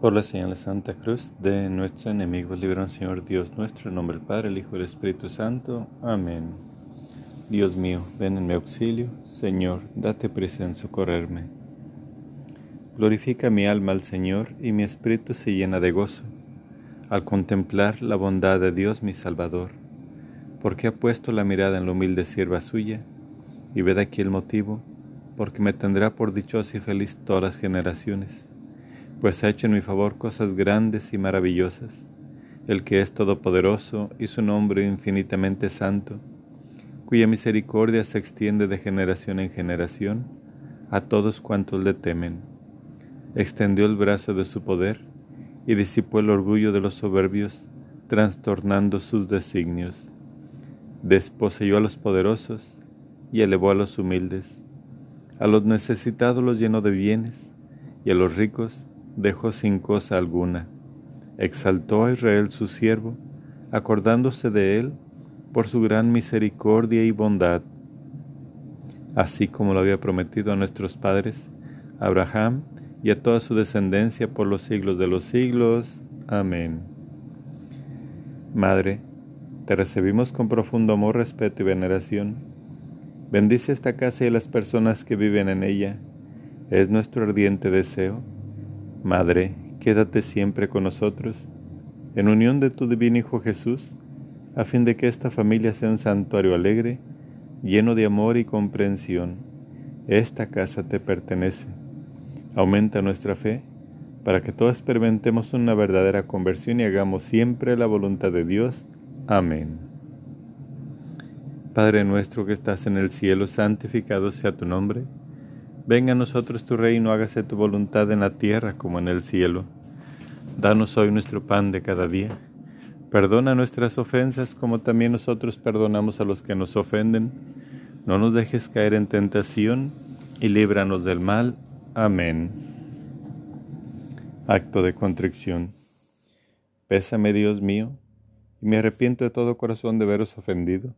Por la señal de Santa Cruz de nuestros enemigos, libera Señor Dios nuestro, nombre del Padre, el Hijo y el Espíritu Santo. Amén. Dios mío, ven en mi auxilio. Señor, date prisa en socorrerme. Glorifica mi alma al Señor y mi espíritu se llena de gozo al contemplar la bondad de Dios mi Salvador, porque ha puesto la mirada en la humilde sierva suya, y ved aquí el motivo, porque me tendrá por dichosa y feliz todas las generaciones pues ha hecho en mi favor cosas grandes y maravillosas, el que es todopoderoso y su nombre infinitamente santo, cuya misericordia se extiende de generación en generación a todos cuantos le temen. Extendió el brazo de su poder y disipó el orgullo de los soberbios, trastornando sus designios. Desposeyó a los poderosos y elevó a los humildes. A los necesitados los llenó de bienes y a los ricos dejó sin cosa alguna. Exaltó a Israel su siervo, acordándose de él por su gran misericordia y bondad, así como lo había prometido a nuestros padres, Abraham y a toda su descendencia por los siglos de los siglos. Amén. Madre, te recibimos con profundo amor, respeto y veneración. Bendice esta casa y las personas que viven en ella. Es nuestro ardiente deseo Madre, quédate siempre con nosotros, en unión de tu divino Hijo Jesús, a fin de que esta familia sea un santuario alegre, lleno de amor y comprensión. Esta casa te pertenece. Aumenta nuestra fe para que todos experimentemos una verdadera conversión y hagamos siempre la voluntad de Dios. Amén. Padre nuestro que estás en el cielo, santificado sea tu nombre Venga a nosotros tu reino, hágase tu voluntad en la tierra como en el cielo. Danos hoy nuestro pan de cada día. Perdona nuestras ofensas como también nosotros perdonamos a los que nos ofenden. No nos dejes caer en tentación y líbranos del mal. Amén. Acto de contrición. Pésame, Dios mío, y me arrepiento de todo corazón de veros ofendido.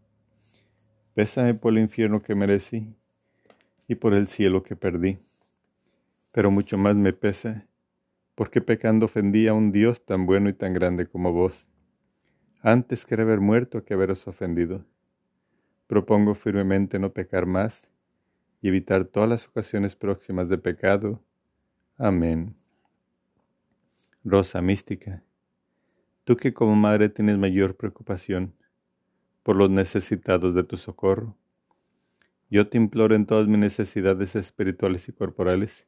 Pésame por el infierno que merecí y por el cielo que perdí. Pero mucho más me pesa, porque pecando ofendí a un Dios tan bueno y tan grande como vos, antes que haber muerto que haberos ofendido. Propongo firmemente no pecar más y evitar todas las ocasiones próximas de pecado. Amén. Rosa mística, tú que como madre tienes mayor preocupación por los necesitados de tu socorro, yo te imploro en todas mis necesidades espirituales y corporales,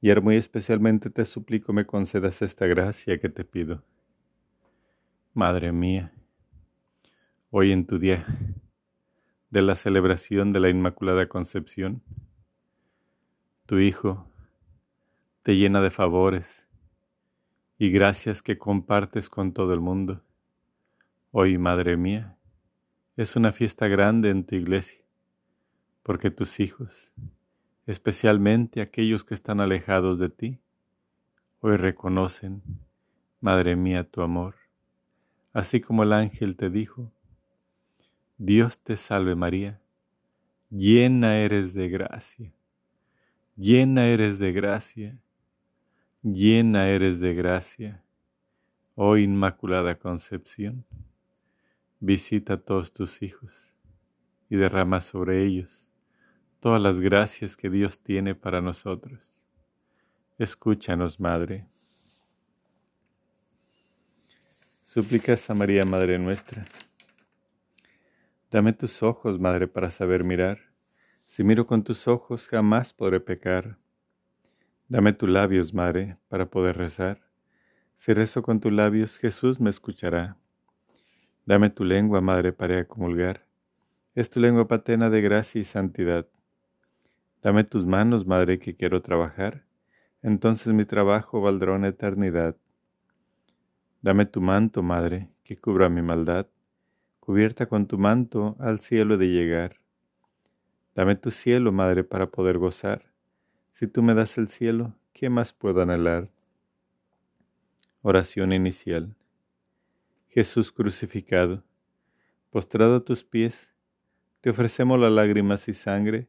y muy especialmente te suplico me concedas esta gracia que te pido. Madre mía, hoy en tu día de la celebración de la Inmaculada Concepción, tu Hijo te llena de favores y gracias que compartes con todo el mundo. Hoy, Madre mía, es una fiesta grande en tu iglesia porque tus hijos, especialmente aquellos que están alejados de ti, hoy reconocen, Madre mía, tu amor, así como el ángel te dijo, Dios te salve María, llena eres de gracia, llena eres de gracia, llena eres de gracia, oh Inmaculada Concepción, visita a todos tus hijos y derrama sobre ellos todas las gracias que Dios tiene para nosotros. Escúchanos, Madre. Súplicas a María, Madre nuestra. Dame tus ojos, Madre, para saber mirar. Si miro con tus ojos, jamás podré pecar. Dame tus labios, Madre, para poder rezar. Si rezo con tus labios, Jesús me escuchará. Dame tu lengua, Madre, para comulgar. Es tu lengua patena de gracia y santidad. Dame tus manos, Madre, que quiero trabajar, entonces mi trabajo valdrá una eternidad. Dame tu manto, Madre, que cubra mi maldad, cubierta con tu manto al cielo de llegar. Dame tu cielo, Madre, para poder gozar. Si tú me das el cielo, ¿qué más puedo anhelar? Oración inicial. Jesús crucificado, postrado a tus pies, te ofrecemos las lágrimas y sangre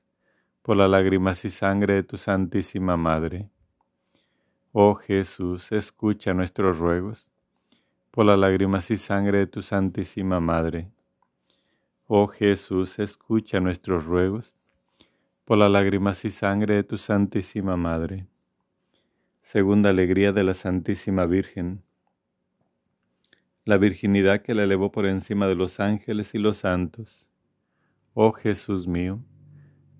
por las lágrimas y sangre de tu Santísima Madre. Oh Jesús, escucha nuestros ruegos por las lágrimas y sangre de tu Santísima Madre. Oh Jesús, escucha nuestros ruegos por las lágrimas y sangre de tu Santísima Madre. Segunda alegría de la Santísima Virgen. La virginidad que la elevó por encima de los ángeles y los santos. Oh Jesús mío,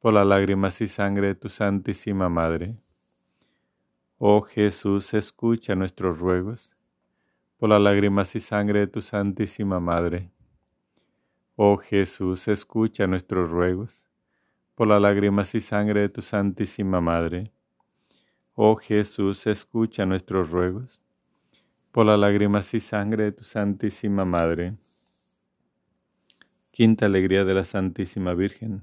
por las lágrimas y sangre de tu Santísima Madre. Oh Jesús, escucha nuestros ruegos, por las lágrimas y sangre de tu Santísima Madre. Oh Jesús, escucha nuestros ruegos, por las lágrimas y sangre de tu Santísima Madre. Oh Jesús, escucha nuestros ruegos, por las lágrimas y sangre de tu Santísima Madre. Quinta alegría de la Santísima Virgen.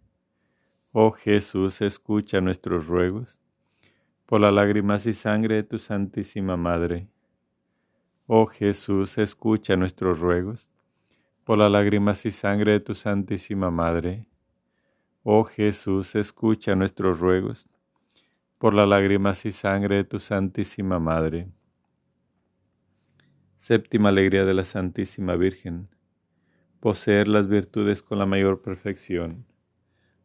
Oh Jesús, escucha nuestros ruegos, por las lágrimas y sangre de tu Santísima Madre. Oh Jesús, escucha nuestros ruegos, por las lágrimas y sangre de tu Santísima Madre. Oh Jesús, escucha nuestros ruegos, por las lágrimas y sangre de tu Santísima Madre. Séptima alegría de la Santísima Virgen poseer las virtudes con la mayor perfección.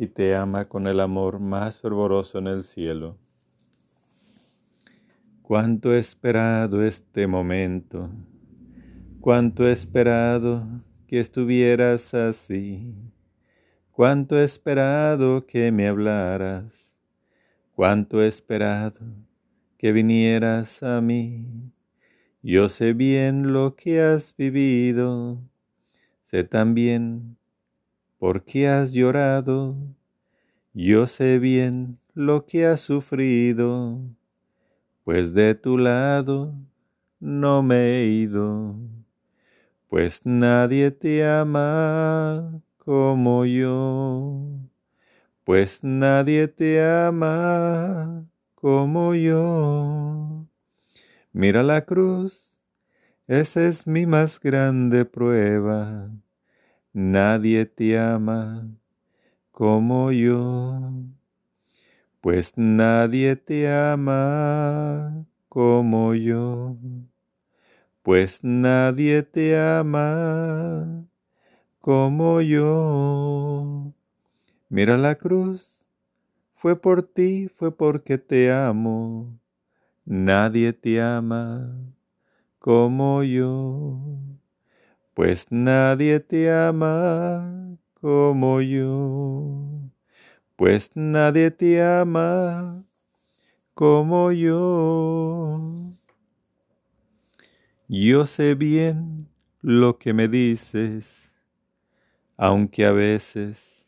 y te ama con el amor más fervoroso en el cielo. Cuánto he esperado este momento, cuánto he esperado que estuvieras así, cuánto he esperado que me hablaras, cuánto he esperado que vinieras a mí yo sé bien lo que has vivido, sé también por qué has llorado, yo sé bien lo que has sufrido, pues de tu lado no me he ido, pues nadie te ama como yo, pues nadie te ama como yo. Mira la cruz Esa es mi más grande prueba. Nadie te ama como yo, pues nadie te ama como yo, pues nadie te ama como yo. Mira la cruz, fue por ti, fue porque te amo. Nadie te ama como yo, pues nadie te ama como yo, pues nadie te ama como yo. Yo sé bien lo que me dices, aunque a veces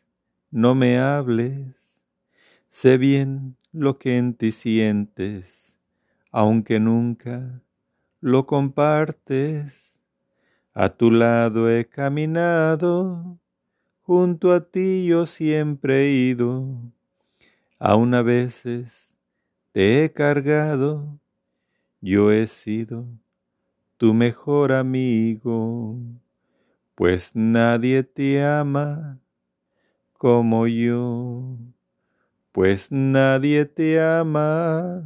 no me hables, sé bien lo que en ti sientes, aunque nunca lo compartes. A tu lado he caminado, junto a ti yo siempre he ido, aún a veces te he cargado, yo he sido tu mejor amigo, pues nadie te ama como yo, pues nadie te ama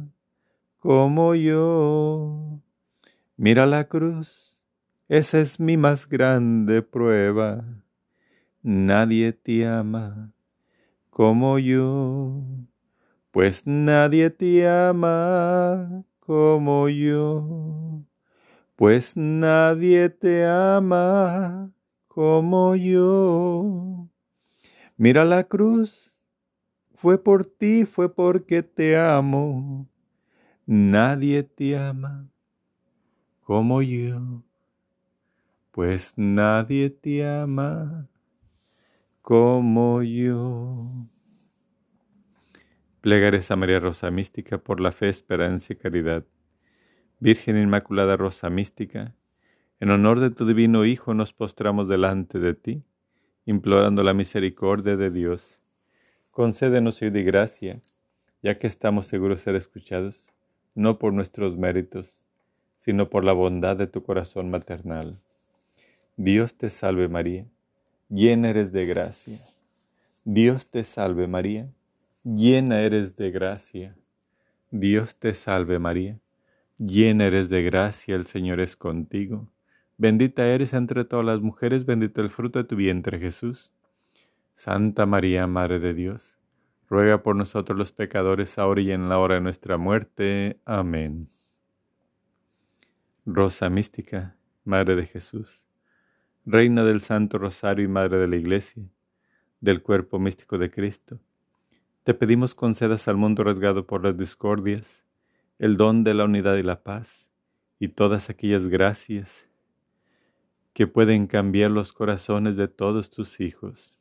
como yo. Mira la cruz, esa es mi más grande prueba. Nadie te ama como yo, pues nadie te ama como yo, pues nadie te ama como yo. Mira la cruz, fue por ti, fue porque te amo. Nadie te ama como yo, pues nadie te ama como yo. Plegares a María Rosa Mística por la fe, esperanza y caridad. Virgen Inmaculada Rosa Mística, en honor de tu divino Hijo nos postramos delante de ti, implorando la misericordia de Dios. Concédenos hoy de gracia, ya que estamos seguros de ser escuchados, no por nuestros méritos, sino por la bondad de tu corazón maternal. Dios te salve María, llena eres de gracia. Dios te salve María, llena eres de gracia. Dios te salve María, llena eres de gracia, el Señor es contigo. Bendita eres entre todas las mujeres, bendito el fruto de tu vientre Jesús. Santa María, Madre de Dios, ruega por nosotros los pecadores, ahora y en la hora de nuestra muerte. Amén. Rosa mística, Madre de Jesús, Reina del Santo Rosario y Madre de la Iglesia, del cuerpo místico de Cristo, te pedimos concedas al mundo rasgado por las discordias el don de la unidad y la paz y todas aquellas gracias que pueden cambiar los corazones de todos tus hijos.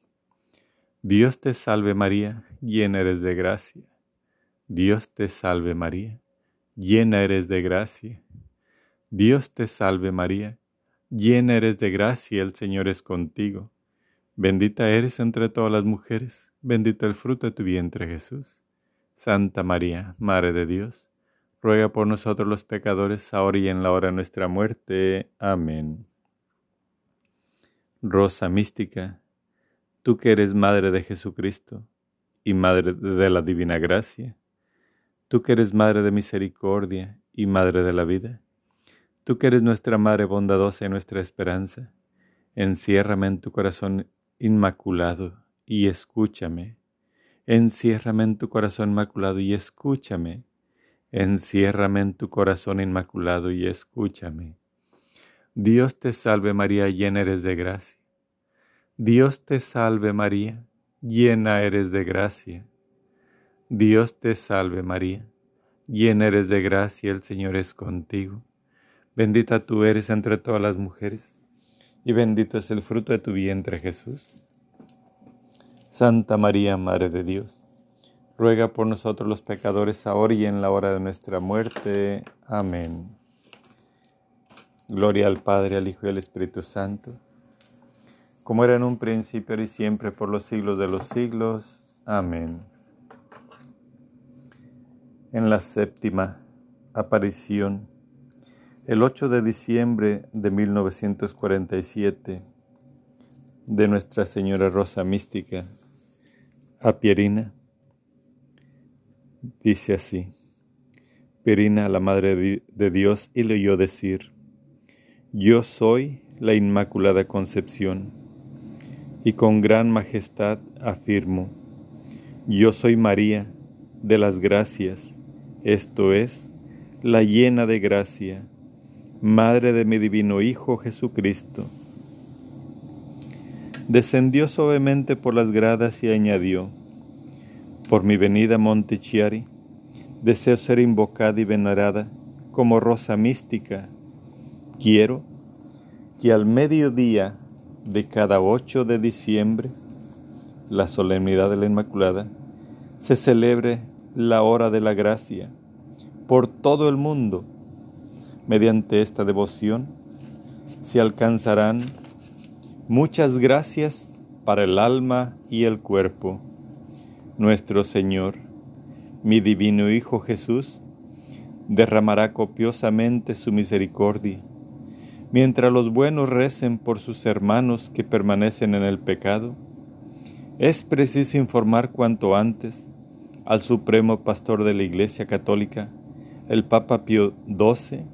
Dios te salve María, llena eres de gracia. Dios te salve María, llena eres de gracia. Dios te salve María, llena eres de gracia, el Señor es contigo. Bendita eres entre todas las mujeres, bendito el fruto de tu vientre Jesús. Santa María, Madre de Dios, ruega por nosotros los pecadores, ahora y en la hora de nuestra muerte. Amén. Rosa mística, tú que eres Madre de Jesucristo y Madre de la Divina Gracia, tú que eres Madre de Misericordia y Madre de la Vida, Tú que eres nuestra Madre bondadosa y nuestra esperanza, enciérrame en tu corazón inmaculado y escúchame. Enciérrame en tu corazón inmaculado y escúchame. Enciérrame en tu corazón inmaculado y escúchame. Dios te salve María, llena eres de gracia. Dios te salve María, llena eres de gracia. Dios te salve María, llena eres de gracia, el Señor es contigo. Bendita tú eres entre todas las mujeres, y bendito es el fruto de tu vientre Jesús. Santa María, Madre de Dios, ruega por nosotros los pecadores, ahora y en la hora de nuestra muerte. Amén. Gloria al Padre, al Hijo y al Espíritu Santo, como era en un principio, y siempre, por los siglos de los siglos. Amén. En la séptima aparición, El 8 de diciembre de 1947, de Nuestra Señora Rosa Mística, a Pierina, dice así, Pierina, la Madre de Dios, y le oyó decir, Yo soy la Inmaculada Concepción, y con gran majestad afirmo, Yo soy María de las gracias, esto es, la llena de gracia Madre de mi divino Hijo Jesucristo. Descendió suavemente por las gradas y añadió, por mi venida a Montechiari, deseo ser invocada y venerada como rosa mística. Quiero que al mediodía de cada 8 de diciembre, la solemnidad de la Inmaculada, se celebre la hora de la gracia por todo el mundo mediante esta devoción se alcanzarán muchas gracias para el alma y el cuerpo. Nuestro Señor, mi divino Hijo Jesús, derramará copiosamente su misericordia, mientras los buenos recen por sus hermanos que permanecen en el pecado. Es preciso informar cuanto antes al Supremo Pastor de la Iglesia Católica, el Papa Pío XII,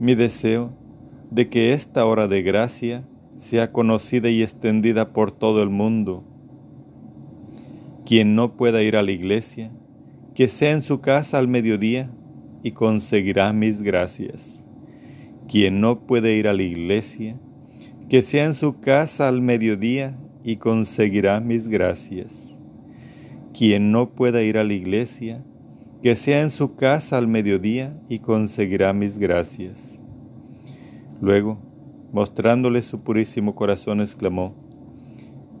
mi deseo de que esta hora de gracia sea conocida y extendida por todo el mundo. Quien no pueda ir a la iglesia, que sea en su casa al mediodía y conseguirá mis gracias. Quien no puede ir a la iglesia, que sea en su casa al mediodía y conseguirá mis gracias. Quien no pueda ir a la iglesia, que sea en su casa al mediodía y conseguirá mis gracias. Luego, mostrándole su purísimo corazón, exclamó,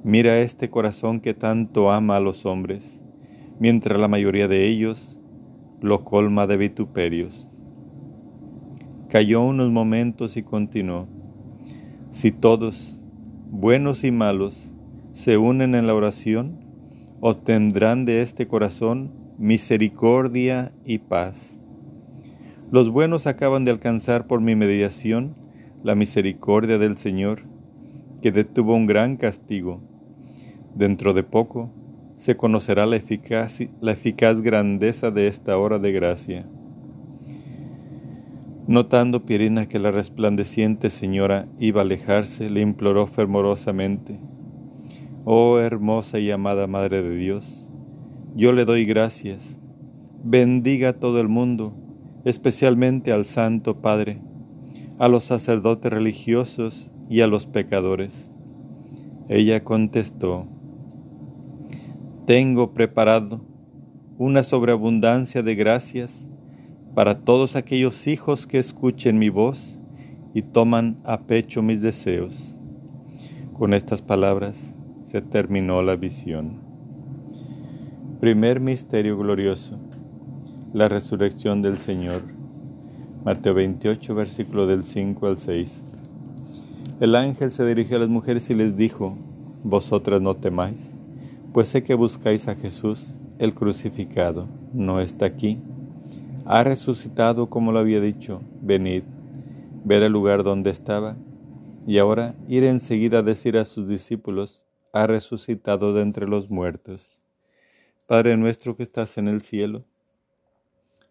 Mira este corazón que tanto ama a los hombres, mientras la mayoría de ellos lo colma de vituperios. Cayó unos momentos y continuó, Si todos, buenos y malos, se unen en la oración, obtendrán de este corazón misericordia y paz. Los buenos acaban de alcanzar por mi mediación la misericordia del Señor, que detuvo un gran castigo. Dentro de poco se conocerá la eficaz, la eficaz grandeza de esta hora de gracia. Notando Pirina que la resplandeciente señora iba a alejarse, le imploró fervorosamente, Oh hermosa y amada Madre de Dios, yo le doy gracias. Bendiga a todo el mundo, especialmente al Santo Padre, a los sacerdotes religiosos y a los pecadores. Ella contestó, Tengo preparado una sobreabundancia de gracias para todos aquellos hijos que escuchen mi voz y toman a pecho mis deseos. Con estas palabras se terminó la visión. Primer misterio glorioso, la resurrección del Señor. Mateo 28, versículo del 5 al 6. El ángel se dirigió a las mujeres y les dijo, Vosotras no temáis, pues sé que buscáis a Jesús, el crucificado, no está aquí. Ha resucitado como lo había dicho, venid, ver el lugar donde estaba, y ahora ir enseguida a decir a sus discípulos, ha resucitado de entre los muertos. Padre nuestro que estás en el cielo,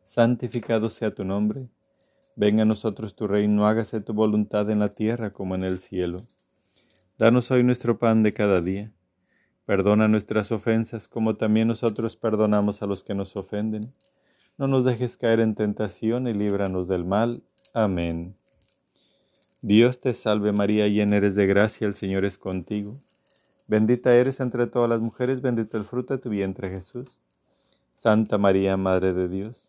santificado sea tu nombre, venga a nosotros tu reino, hágase tu voluntad en la tierra como en el cielo. Danos hoy nuestro pan de cada día. Perdona nuestras ofensas como también nosotros perdonamos a los que nos ofenden. No nos dejes caer en tentación y líbranos del mal. Amén. Dios te salve María, llena eres de gracia, el Señor es contigo. Bendita eres entre todas las mujeres, bendito el fruto de tu vientre Jesús. Santa María, Madre de Dios,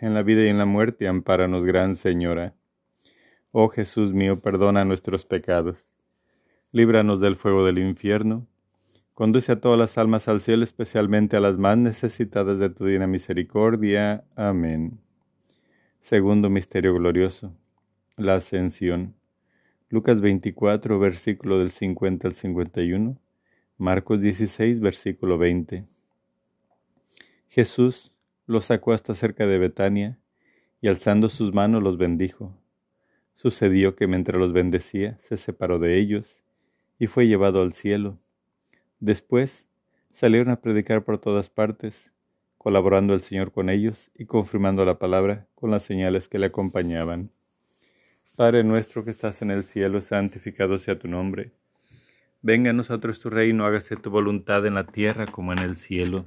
en la vida y en la muerte, ampáranos, Gran Señora. Oh Jesús mío, perdona nuestros pecados, líbranos del fuego del infierno, conduce a todas las almas al cielo, especialmente a las más necesitadas de tu divina misericordia. Amén. Segundo misterio glorioso, la ascensión. Lucas 24, versículo del 50 al 51. Marcos 16, versículo 20. Jesús los sacó hasta cerca de Betania y alzando sus manos los bendijo. Sucedió que mientras los bendecía, se separó de ellos y fue llevado al cielo. Después salieron a predicar por todas partes, colaborando el Señor con ellos y confirmando la palabra con las señales que le acompañaban. Padre nuestro que estás en el cielo, santificado sea tu nombre. Venga a nosotros tu reino, hágase tu voluntad en la tierra como en el cielo.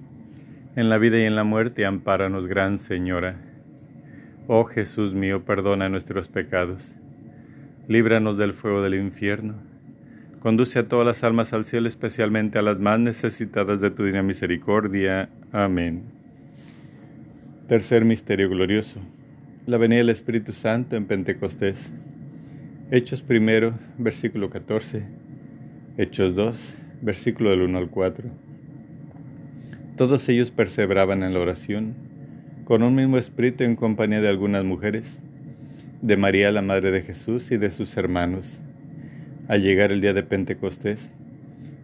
en la vida y en la muerte, ampáranos, Gran Señora. Oh Jesús mío, perdona nuestros pecados, líbranos del fuego del infierno, conduce a todas las almas al cielo, especialmente a las más necesitadas de tu divina misericordia. Amén. Tercer misterio glorioso la venida del Espíritu Santo en Pentecostés. Hechos primero, versículo 14. Hechos 2, versículo del 1 al 4. Todos ellos perseveraban en la oración, con un mismo espíritu en compañía de algunas mujeres, de María la Madre de Jesús y de sus hermanos. Al llegar el día de Pentecostés,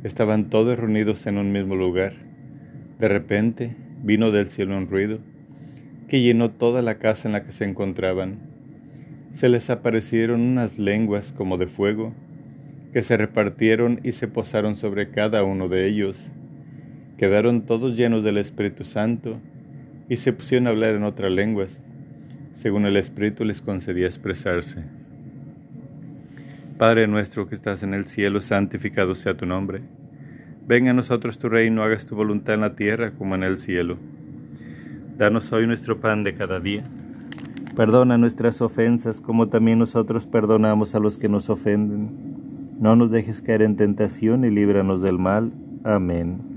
estaban todos reunidos en un mismo lugar. De repente vino del cielo un ruido que llenó toda la casa en la que se encontraban. Se les aparecieron unas lenguas como de fuego, que se repartieron y se posaron sobre cada uno de ellos. Quedaron todos llenos del Espíritu Santo y se pusieron a hablar en otras lenguas, según el Espíritu les concedía expresarse. Padre nuestro que estás en el cielo, santificado sea tu nombre. Venga a nosotros tu reino, hagas tu voluntad en la tierra como en el cielo. Danos hoy nuestro pan de cada día. Perdona nuestras ofensas como también nosotros perdonamos a los que nos ofenden. No nos dejes caer en tentación y líbranos del mal. Amén.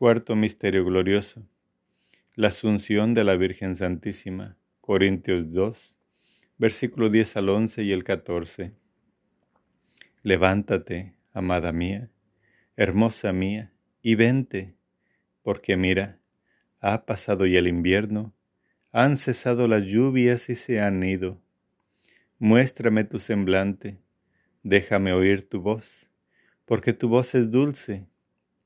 Cuarto Misterio Glorioso. La Asunción de la Virgen Santísima. Corintios 2, versículo 10 al 11 y el 14. Levántate, amada mía, hermosa mía, y vente, porque mira, ha pasado ya el invierno, han cesado las lluvias y se han ido. Muéstrame tu semblante, déjame oír tu voz, porque tu voz es dulce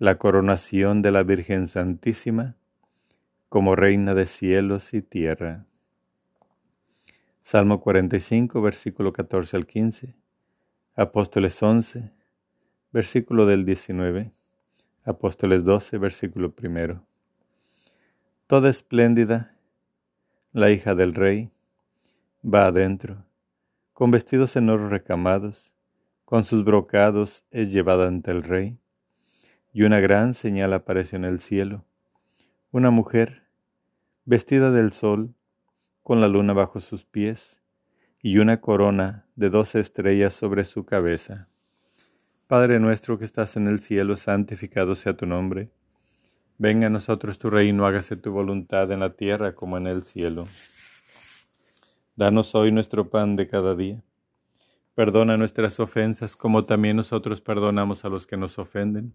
La coronación de la Virgen Santísima como Reina de cielos y tierra. Salmo 45, versículo 14 al 15. Apóstoles 11, versículo del 19. Apóstoles 12, versículo primero. Toda espléndida, la hija del rey, va adentro, con vestidos en oro recamados, con sus brocados es llevada ante el rey, y una gran señal apareció en el cielo, una mujer vestida del sol, con la luna bajo sus pies, y una corona de doce estrellas sobre su cabeza. Padre nuestro que estás en el cielo, santificado sea tu nombre. Venga a nosotros tu reino, hágase tu voluntad en la tierra como en el cielo. Danos hoy nuestro pan de cada día Perdona nuestras ofensas como también nosotros perdonamos a los que nos ofenden.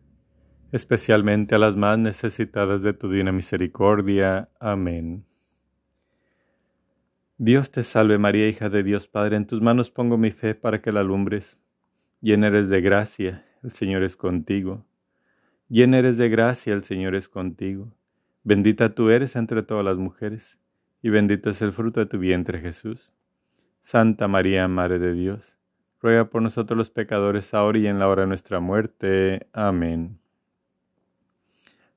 especialmente a las más necesitadas de tu divina misericordia. Amén. Dios te salve María, hija de Dios Padre, en tus manos pongo mi fe para que la alumbres. Llena eres de gracia, el Señor es contigo. Llena eres de gracia, el Señor es contigo. Bendita tú eres entre todas las mujeres, y bendito es el fruto de tu vientre Jesús. Santa María, Madre de Dios, ruega por nosotros los pecadores ahora y en la hora de nuestra muerte. Amén.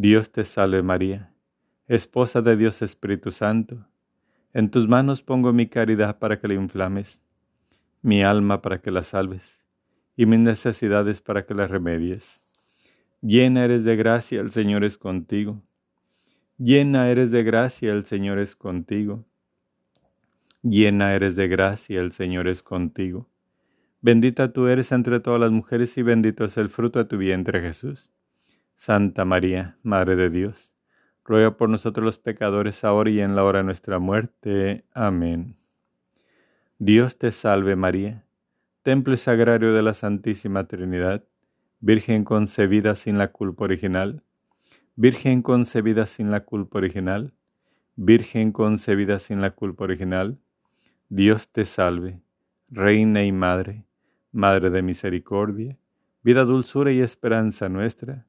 Dios te salve María, esposa de Dios Espíritu Santo. En tus manos pongo mi caridad para que la inflames mi alma para que la salves, y mis necesidades para que las remedies. Llena eres de gracia, el Señor es contigo. Llena eres de gracia, el Señor es contigo. Llena eres de gracia, el Señor es contigo. Bendita tú eres entre todas las mujeres y bendito es el fruto de tu vientre Jesús. Santa María, Madre de Dios, ruega por nosotros los pecadores ahora y en la hora de nuestra muerte. Amén. Dios te salve María, templo sagrario de la Santísima Trinidad, Virgen concebida sin la culpa original, Virgen concebida sin la culpa original, Virgen concebida sin la culpa original, Dios te salve, Reina y Madre, Madre de misericordia, vida, dulzura y esperanza nuestra,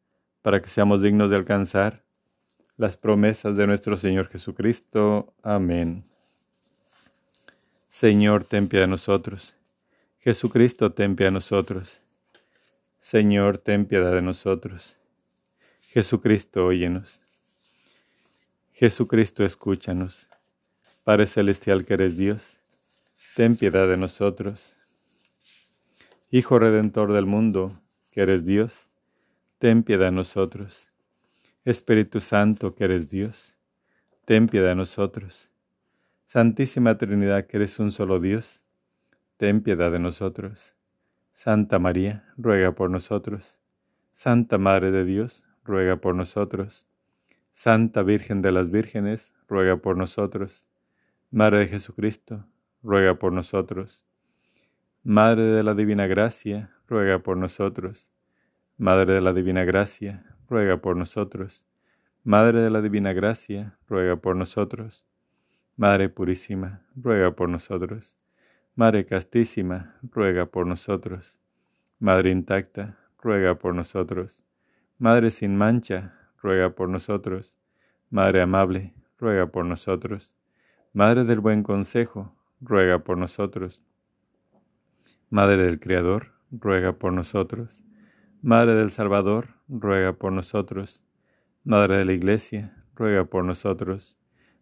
para que seamos dignos de alcanzar las promesas de nuestro Señor Jesucristo. Amén. Señor, ten piedad de nosotros. Jesucristo, ten piedad de nosotros. Señor, ten piedad de nosotros. Jesucristo, óyenos. Jesucristo, escúchanos. Padre Celestial que eres Dios, ten piedad de nosotros. Hijo Redentor del mundo, que eres Dios, ten piedad de nosotros. Espíritu Santo, que eres Dios, ten piedad de nosotros. Santísima Trinidad, que eres un solo Dios, ten piedad de nosotros. Santa María, ruega por nosotros. Santa Madre de Dios, ruega por nosotros. Santa Virgen de las Vírgenes, ruega por nosotros. Madre de Jesucristo, ruega por nosotros. Madre de la Divina Gracia, ruega por nosotros. Madre de la Divina Gracia, ruega por nosotros. Madre de la Divina Gracia, ruega por nosotros. Madre Purísima, ruega por nosotros. Madre Castísima, ruega por nosotros. Madre Intacta, ruega por nosotros. Madre sin mancha, ruega por nosotros. Madre Amable, ruega por nosotros. Madre del Buen Consejo, ruega por nosotros. Madre del Creador, ruega por nosotros. Madre del Salvador, ruega por nosotros. Madre de la Iglesia, ruega por nosotros.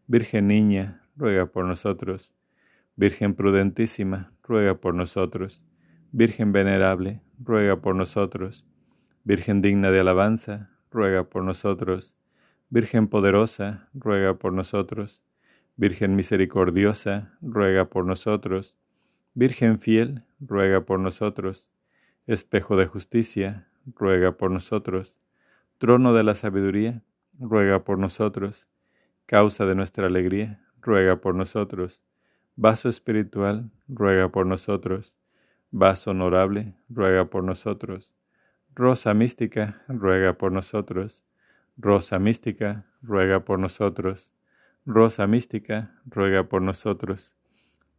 Virgen Niña, ruega por nosotros. Virgen prudentísima, ruega por nosotros. Virgen venerable, ruega por nosotros. Virgen digna de alabanza, ruega por nosotros. Virgen poderosa, ruega por nosotros. Virgen misericordiosa, ruega por nosotros. Virgen fiel, ruega por nosotros. Espejo de justicia, ruega por nosotros. Trono de la sabiduría, ruega por nosotros. Causa de nuestra alegría, ruega por nosotros. Vaso espiritual, ruega por nosotros. Vaso honorable, ruega por nosotros. Rosa mística, ruega por nosotros. Rosa mística, ruega por nosotros. Rosa mística, ruega por nosotros.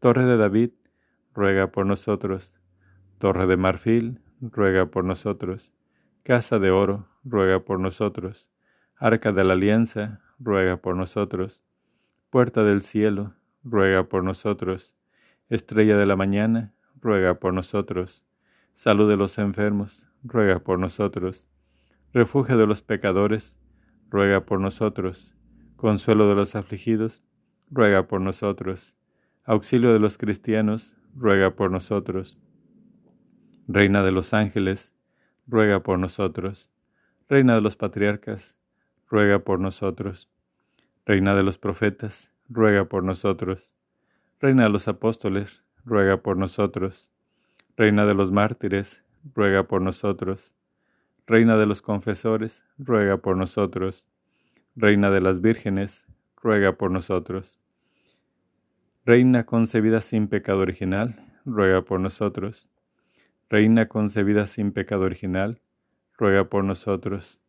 Torre de David, ruega por nosotros. Torre de marfil, ruega por nosotros. Casa de oro, ruega por nosotros. Arca de la alianza, ruega por nosotros. Puerta del cielo, ruega por nosotros. Estrella de la mañana, ruega por nosotros. Salud de los enfermos, ruega por nosotros. Refugio de los pecadores, ruega por nosotros. Consuelo de los afligidos, ruega por nosotros. Auxilio de los cristianos, ruega por nosotros. Reina de los ángeles, ruega por nosotros. Reina de los patriarcas, ruega por nosotros. Reina de los profetas, ruega por nosotros. Reina de los apóstoles, ruega por nosotros. Reina de los mártires, ruega por nosotros. Reina de los confesores, ruega por nosotros. Reina de las vírgenes, ruega por nosotros. Reina concebida sin pecado original, ruega por nosotros. Reina concebida sin pecado original, ruega por nosotros.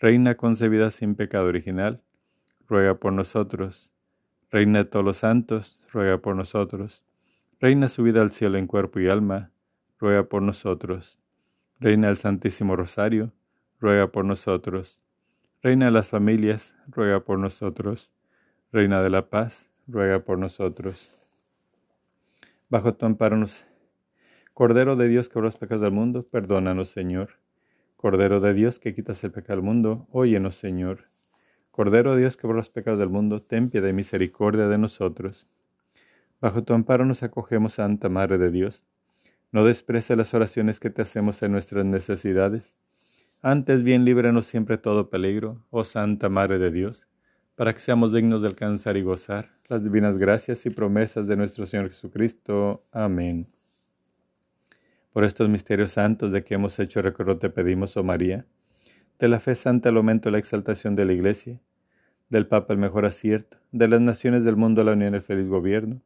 Reina concebida sin pecado original, ruega por nosotros. Reina de todos los santos, ruega por nosotros. Reina subida al cielo en cuerpo y alma, ruega por nosotros. Reina del Santísimo Rosario, ruega por nosotros. Reina de las familias, ruega por nosotros. Reina de la paz, ruega por nosotros. Bajo tu amparo nos Cordero de Dios que los pecados del mundo, perdónanos, Señor. Cordero de Dios que quitas el pecado del mundo, óyenos, Señor. Cordero de Dios que los pecados del mundo, ten piedad y misericordia de nosotros. Bajo tu amparo nos acogemos, Santa Madre de Dios. No desprece las oraciones que te hacemos en nuestras necesidades. Antes bien líbranos siempre todo peligro, oh Santa Madre de Dios, para que seamos dignos de alcanzar y gozar las divinas gracias y promesas de nuestro Señor Jesucristo. Amén. Por estos misterios santos de que hemos hecho recuerdo te pedimos, oh María, de la fe santa el aumento y la exaltación de la Iglesia, del Papa el mejor acierto, de las naciones del mundo la unión y el feliz gobierno,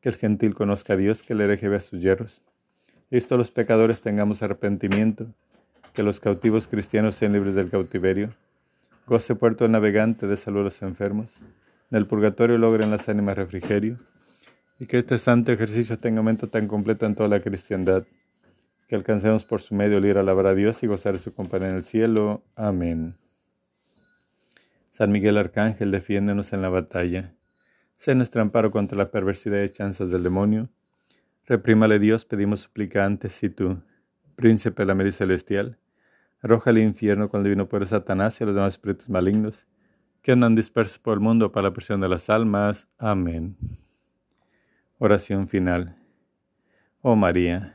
que el gentil conozca a Dios, que el hereje vea sus hierros. Esto los pecadores tengamos arrepentimiento, que los cautivos cristianos sean libres del cautiverio, goce puerto el navegante de salud a los enfermos, en el purgatorio logren las ánimas refrigerio, y que este santo ejercicio tenga aumento tan completo en toda la cristiandad que alcancemos por su medio ir a alabar a Dios y gozar de su compañía en el cielo. Amén. San Miguel Arcángel, defiéndenos en la batalla. Sé nuestro amparo contra la perversidad y chanzas del demonio. Reprímale Dios, pedimos suplicantes, y tú, príncipe de la media celestial, arroja al infierno con el divino poder Satanás y a los demás espíritus malignos que andan dispersos por el mundo para la presión de las almas. Amén. Oración final. Oh María,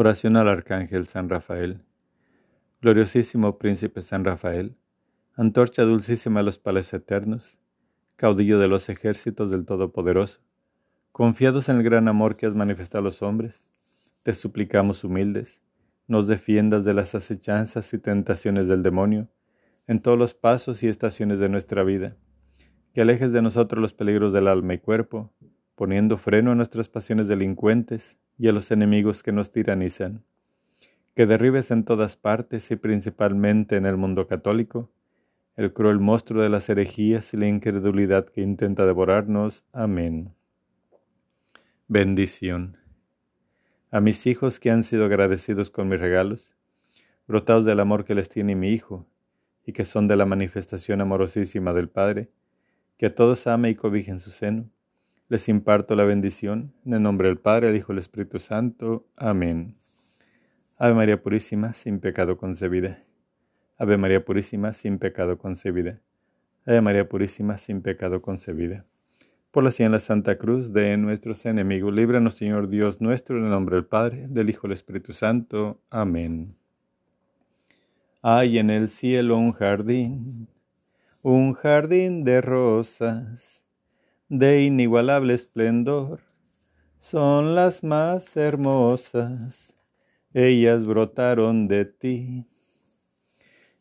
Oración al Arcángel San Rafael. Gloriosísimo Príncipe San Rafael, antorcha dulcísima de los pales eternos, caudillo de los ejércitos del Todopoderoso, confiados en el gran amor que has manifestado a los hombres, te suplicamos humildes, nos defiendas de las acechanzas y tentaciones del demonio en todos los pasos y estaciones de nuestra vida, que alejes de nosotros los peligros del alma y cuerpo, poniendo freno a nuestras pasiones delincuentes y a los enemigos que nos tiranizan, que derribes en todas partes y principalmente en el mundo católico el cruel monstruo de las herejías y la incredulidad que intenta devorarnos. Amén. Bendición. A mis hijos que han sido agradecidos con mis regalos, brotados del amor que les tiene mi Hijo, y que son de la manifestación amorosísima del Padre, que a todos ame y cobije en su seno, les imparto la bendición en el nombre del Padre, el Hijo y el Espíritu Santo. Amén. Ave María Purísima, sin pecado concebida. Ave María Purísima, sin pecado concebida. Ave María Purísima, sin pecado concebida. Por la señal la Santa Cruz de nuestros enemigos, líbranos, Señor Dios nuestro, en el nombre del Padre, del Hijo y del Espíritu Santo. Amén. Hay en el cielo un jardín, un jardín de rosas de inigualable esplendor, son las más hermosas, ellas brotaron de ti,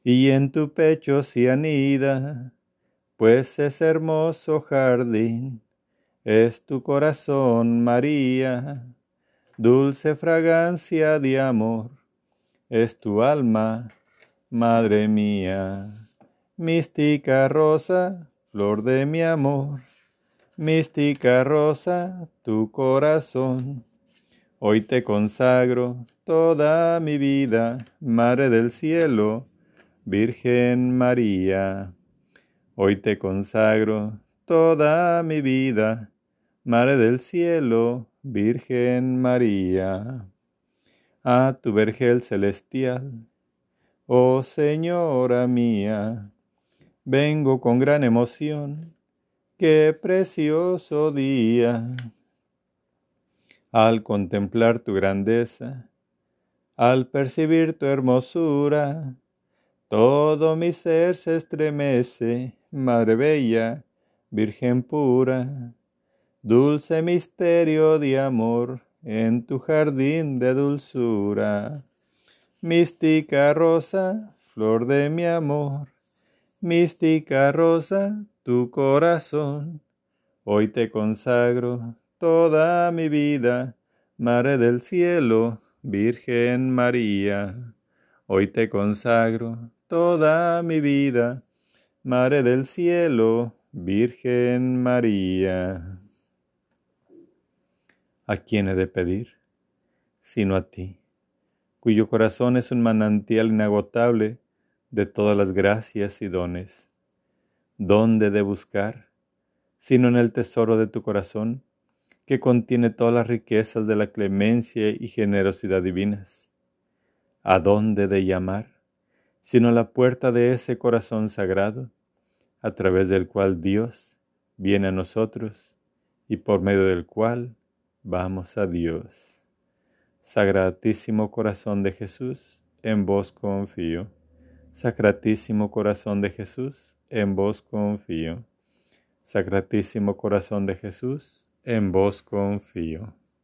y en tu pecho se anida, pues es hermoso jardín, es tu corazón, María, dulce fragancia de amor, es tu alma, madre mía. Mística rosa, flor de mi amor, mística rosa, tu corazón. Hoy te consagro toda mi vida, Madre del Cielo, Virgen María. Hoy te consagro toda mi vida, Madre del Cielo, Virgen María. A tu vergel celestial, oh Señora mía, vengo con gran emoción, qué precioso día al contemplar tu grandeza, al percibir tu hermosura, todo mi ser se estremece, Madre Bella, Virgen pura, dulce misterio de amor en tu jardín de dulzura. Mística rosa, flor de mi amor, mística rosa, tu corazón, hoy te consagro toda mi vida, Madre del Cielo, Virgen María. Hoy te consagro toda mi vida, Madre del Cielo, Virgen María. ¿A quién he de pedir? Sino a ti, cuyo corazón es un manantial inagotable de todas las gracias y dones. ¿Dónde de buscar? Sino en el tesoro de tu corazón, que contiene todas las riquezas de la clemencia y generosidad divinas. ¿A dónde de llamar? Sino a la puerta de ese corazón sagrado, a través del cual Dios viene a nosotros y por medio del cual vamos a Dios. Sagratísimo corazón de Jesús, en vos confío. Sacratísimo corazón de Jesús, en vos confío. Sacratísimo corazón de Jesús, en vos confío.